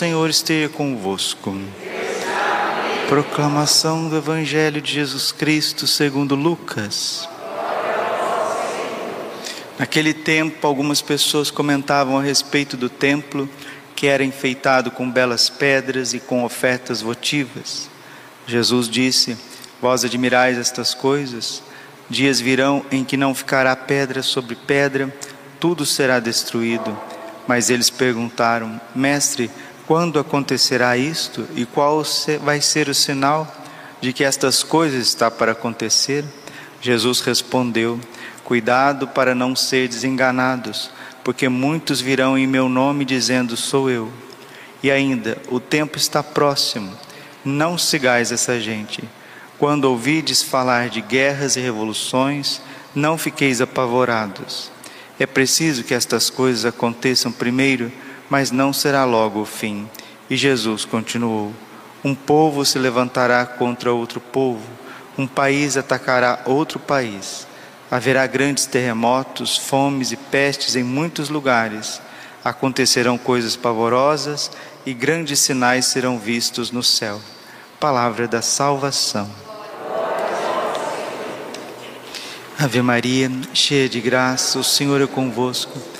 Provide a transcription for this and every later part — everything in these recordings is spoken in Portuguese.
Senhor esteja convosco. Proclamação do Evangelho de Jesus Cristo segundo Lucas. Naquele tempo, algumas pessoas comentavam a respeito do templo, que era enfeitado com belas pedras e com ofertas votivas. Jesus disse: Vós admirais estas coisas? Dias virão em que não ficará pedra sobre pedra, tudo será destruído. Mas eles perguntaram: Mestre, quando acontecerá isto e qual vai ser o sinal de que estas coisas está para acontecer? Jesus respondeu: Cuidado para não ser desenganados, porque muitos virão em meu nome dizendo: Sou eu. E ainda, o tempo está próximo. Não sigais essa gente quando ouvides falar de guerras e revoluções, não fiqueis apavorados. É preciso que estas coisas aconteçam primeiro, mas não será logo o fim. E Jesus continuou: Um povo se levantará contra outro povo, um país atacará outro país. Haverá grandes terremotos, fomes e pestes em muitos lugares. Acontecerão coisas pavorosas e grandes sinais serão vistos no céu. Palavra da salvação. Ave Maria, cheia de graça, o Senhor é convosco.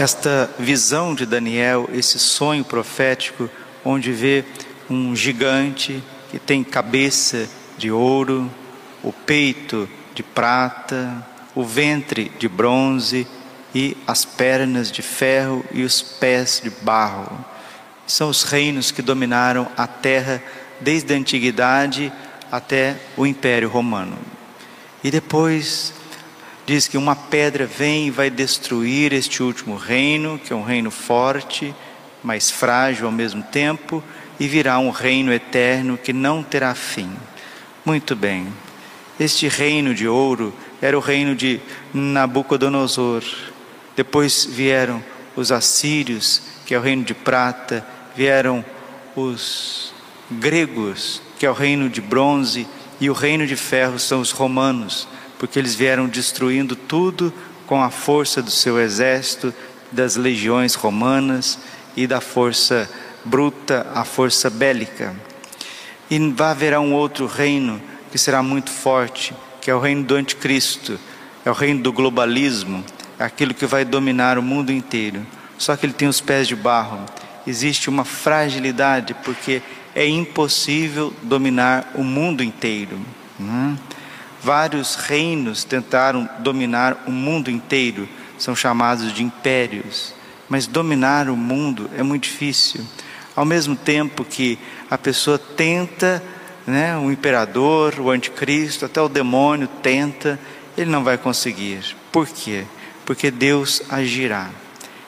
Esta visão de Daniel, esse sonho profético, onde vê um gigante que tem cabeça de ouro, o peito de prata, o ventre de bronze e as pernas de ferro e os pés de barro. São os reinos que dominaram a terra desde a antiguidade até o Império Romano. E depois diz que uma pedra vem e vai destruir este último reino, que é um reino forte, mas frágil ao mesmo tempo, e virá um reino eterno que não terá fim. Muito bem. Este reino de ouro era o reino de Nabucodonosor. Depois vieram os assírios, que é o reino de prata, vieram os gregos, que é o reino de bronze, e o reino de ferro são os romanos, porque eles vieram destruindo tudo com a força do seu exército, das legiões romanas e da força bruta, a força bélica. E vai haver um outro reino que será muito forte, que é o reino do anticristo, é o reino do globalismo, é aquilo que vai dominar o mundo inteiro. Só que ele tem os pés de barro. Existe uma fragilidade porque é impossível dominar o mundo inteiro. Né? Vários reinos tentaram dominar o mundo inteiro, são chamados de impérios, mas dominar o mundo é muito difícil. Ao mesmo tempo que a pessoa tenta, né, o imperador, o anticristo, até o demônio tenta, ele não vai conseguir. Por quê? Porque Deus agirá.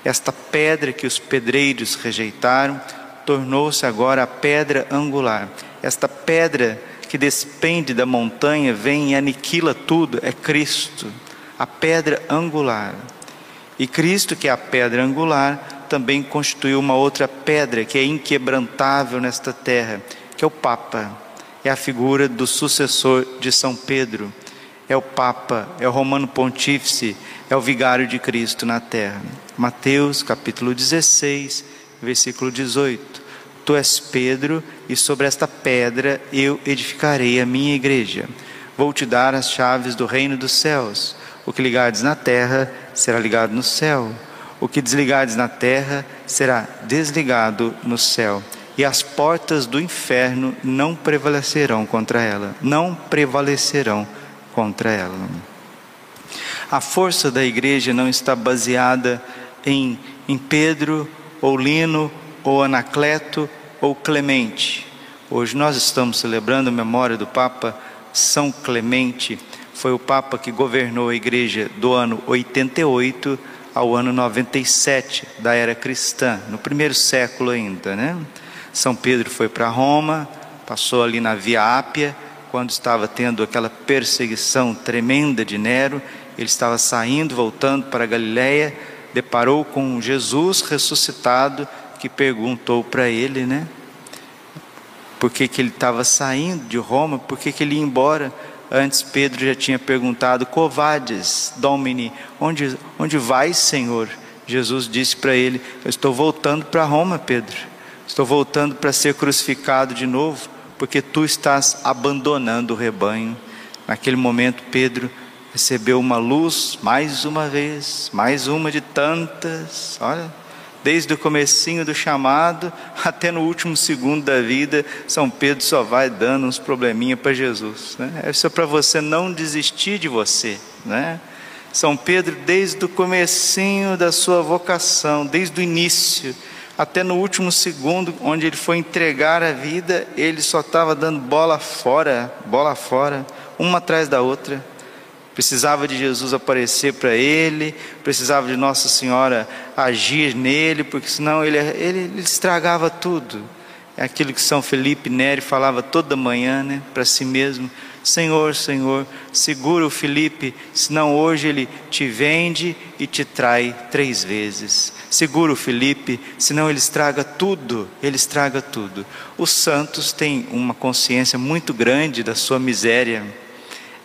Esta pedra que os pedreiros rejeitaram tornou-se agora a pedra angular. Esta pedra que despende da montanha, vem e aniquila tudo, é Cristo, a pedra angular. E Cristo, que é a pedra angular, também constituiu uma outra pedra que é inquebrantável nesta terra, que é o Papa. É a figura do sucessor de São Pedro. É o Papa, é o Romano Pontífice, é o vigário de Cristo na terra. Mateus capítulo 16, versículo 18: Tu és Pedro, e sobre esta pedra eu edificarei a minha igreja. Vou te dar as chaves do reino dos céus. O que ligares na terra será ligado no céu. O que desligares na terra será desligado no céu. E as portas do inferno não prevalecerão contra ela. Não prevalecerão contra ela. A força da igreja não está baseada em, em Pedro ou Lino, ou Anacleto, ou Clemente. Hoje nós estamos celebrando a memória do Papa São Clemente. Foi o Papa que governou a igreja do ano 88 ao ano 97 da era cristã, no primeiro século ainda, né? São Pedro foi para Roma, passou ali na Via Ápia, quando estava tendo aquela perseguição tremenda de Nero, ele estava saindo, voltando para Galiléia, deparou com Jesus ressuscitado, que perguntou para ele, né? Por que, que ele estava saindo de Roma, por que, que ele ia embora? Antes Pedro já tinha perguntado: Covades, Domini, onde, onde vais, Senhor? Jesus disse para ele: Eu estou voltando para Roma, Pedro. Estou voltando para ser crucificado de novo, porque tu estás abandonando o rebanho. Naquele momento, Pedro recebeu uma luz mais uma vez, mais uma de tantas. Olha, desde o comecinho do chamado até no último segundo da vida, São Pedro só vai dando uns probleminha para Jesus. Né? Isso é para você não desistir de você. Né? São Pedro, desde o comecinho da sua vocação, desde o início, até no último segundo, onde ele foi entregar a vida, ele só estava dando bola fora, bola fora, uma atrás da outra precisava de Jesus aparecer para ele, precisava de Nossa Senhora agir nele, porque senão ele, ele, ele estragava tudo. É aquilo que São Felipe Neri falava toda manhã né, para si mesmo: Senhor, Senhor, segura o Felipe, senão hoje ele te vende e te trai três vezes. Segura o Felipe, senão ele estraga tudo, ele estraga tudo. Os santos têm uma consciência muito grande da sua miséria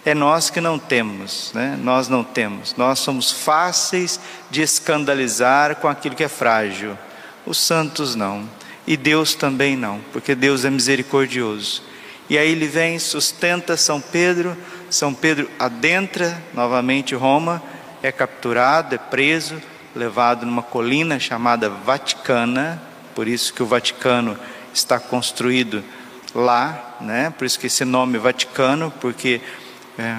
é nós que não temos, né? nós não temos. Nós somos fáceis de escandalizar com aquilo que é frágil. Os santos não. E Deus também não, porque Deus é misericordioso. E aí ele vem, sustenta São Pedro, São Pedro adentra novamente Roma, é capturado, é preso, levado numa colina chamada Vaticana, por isso que o Vaticano está construído lá, né? Por isso que esse nome Vaticano, porque é,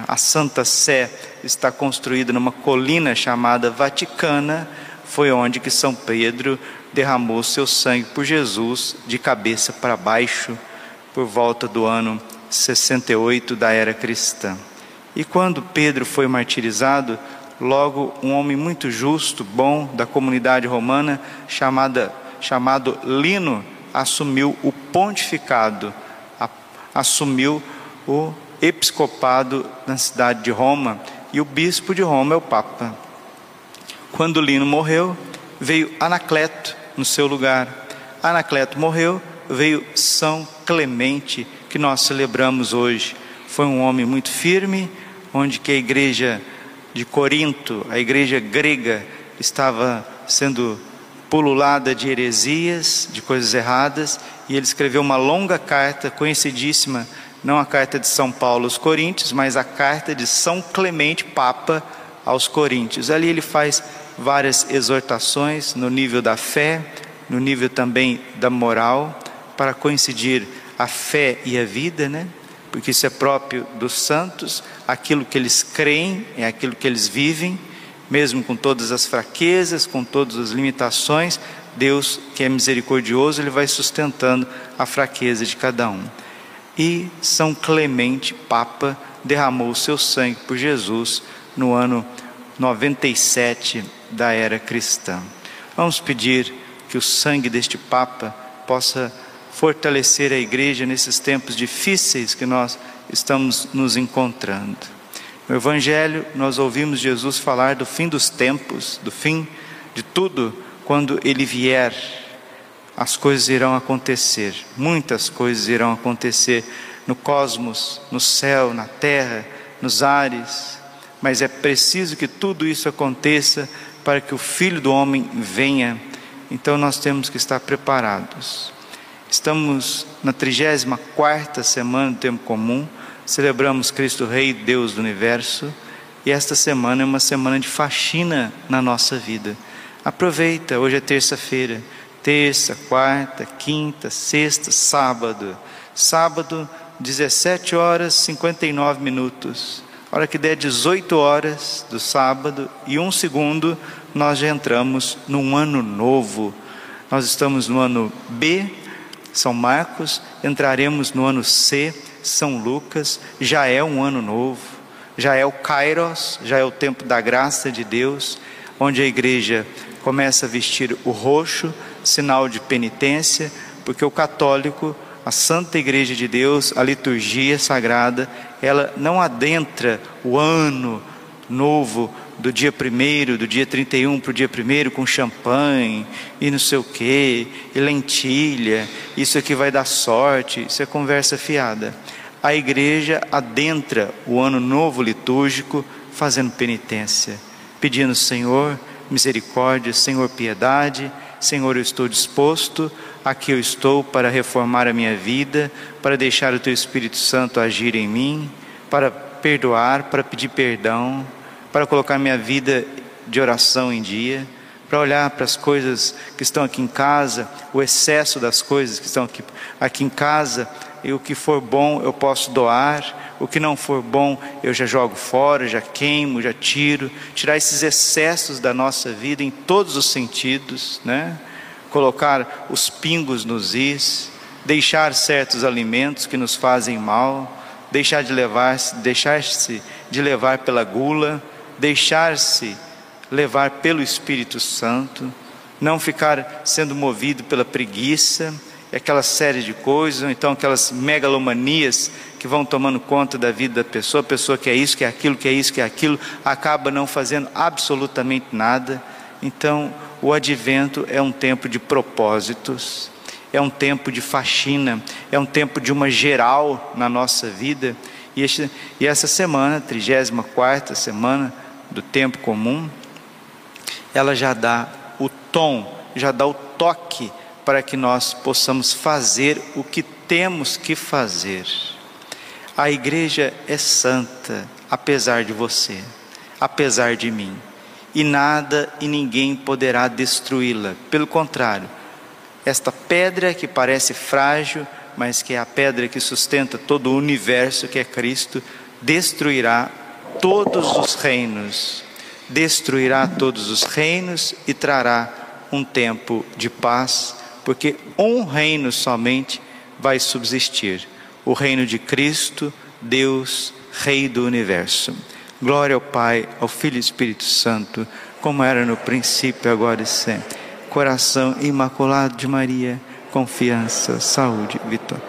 a Santa Sé está construída numa colina chamada Vaticana, foi onde que São Pedro derramou seu sangue por Jesus de cabeça para baixo, por volta do ano 68 da era cristã. E quando Pedro foi martirizado, logo um homem muito justo, bom da comunidade romana, chamada, chamado Lino, assumiu o pontificado, assumiu o episcopado na cidade de Roma e o bispo de Roma é o Papa. Quando Lino morreu, veio Anacleto no seu lugar. Anacleto morreu, veio São Clemente, que nós celebramos hoje. Foi um homem muito firme, onde que a igreja de Corinto, a igreja grega, estava sendo pululada de heresias, de coisas erradas, e ele escreveu uma longa carta conhecidíssima não a carta de São Paulo aos Coríntios, mas a carta de São Clemente Papa aos Coríntios. Ali ele faz várias exortações no nível da fé, no nível também da moral, para coincidir a fé e a vida, né? Porque isso é próprio dos santos, aquilo que eles creem é aquilo que eles vivem, mesmo com todas as fraquezas, com todas as limitações, Deus, que é misericordioso, ele vai sustentando a fraqueza de cada um e São Clemente, Papa, derramou seu sangue por Jesus no ano 97 da era cristã. Vamos pedir que o sangue deste Papa possa fortalecer a igreja nesses tempos difíceis que nós estamos nos encontrando. No Evangelho, nós ouvimos Jesus falar do fim dos tempos, do fim de tudo, quando ele vier as coisas irão acontecer, muitas coisas irão acontecer no cosmos, no céu, na terra, nos ares, mas é preciso que tudo isso aconteça para que o Filho do Homem venha. Então nós temos que estar preparados. Estamos na 34 semana do tempo comum, celebramos Cristo Rei, Deus do universo, e esta semana é uma semana de faxina na nossa vida. Aproveita, hoje é terça-feira terça, quarta, quinta, sexta, sábado. Sábado, 17 horas 59 minutos. A hora que der 18 horas do sábado e um segundo, nós já entramos num ano novo. Nós estamos no ano B, São Marcos, entraremos no ano C, São Lucas, já é um ano novo, já é o Kairos, já é o tempo da graça de Deus onde a igreja começa a vestir o roxo, sinal de penitência, porque o católico, a Santa Igreja de Deus, a liturgia sagrada, ela não adentra o ano novo do dia primeiro, do dia 31 para o dia primeiro com champanhe e não sei o que, e lentilha, isso aqui vai dar sorte, isso é conversa fiada. A igreja adentra o ano novo litúrgico fazendo penitência, pedindo Senhor misericórdia, Senhor piedade, Senhor eu estou disposto, aqui eu estou para reformar a minha vida, para deixar o Teu Espírito Santo agir em mim, para perdoar, para pedir perdão, para colocar minha vida de oração em dia, para olhar para as coisas que estão aqui em casa, o excesso das coisas que estão aqui, aqui em casa, e o que for bom eu posso doar, o que não for bom eu já jogo fora, já queimo, já tiro, tirar esses excessos da nossa vida em todos os sentidos, né? Colocar os pingos nos is, deixar certos alimentos que nos fazem mal, deixar de levar, deixar-se de levar pela gula, deixar-se levar pelo Espírito Santo, não ficar sendo movido pela preguiça, aquela série de coisas, ou então aquelas megalomanias que vão tomando conta da vida da pessoa, a pessoa que é isso, que é aquilo, que é isso, que é aquilo, acaba não fazendo absolutamente nada. Então, o advento é um tempo de propósitos, é um tempo de faxina, é um tempo de uma geral na nossa vida. E, este, e essa semana, 34 semana, do tempo comum, ela já dá o tom, já dá o toque para que nós possamos fazer o que temos que fazer. A igreja é santa, apesar de você, apesar de mim, e nada e ninguém poderá destruí-la. Pelo contrário, esta pedra que parece frágil, mas que é a pedra que sustenta todo o universo, que é Cristo, destruirá todos os reinos, destruirá todos os reinos e trará um tempo de paz, porque um reino somente vai subsistir: o reino de Cristo, Deus, Rei do universo. Glória ao Pai, ao Filho e Espírito Santo, como era no princípio, agora e sempre. Coração imaculado de Maria, confiança, saúde, vitória.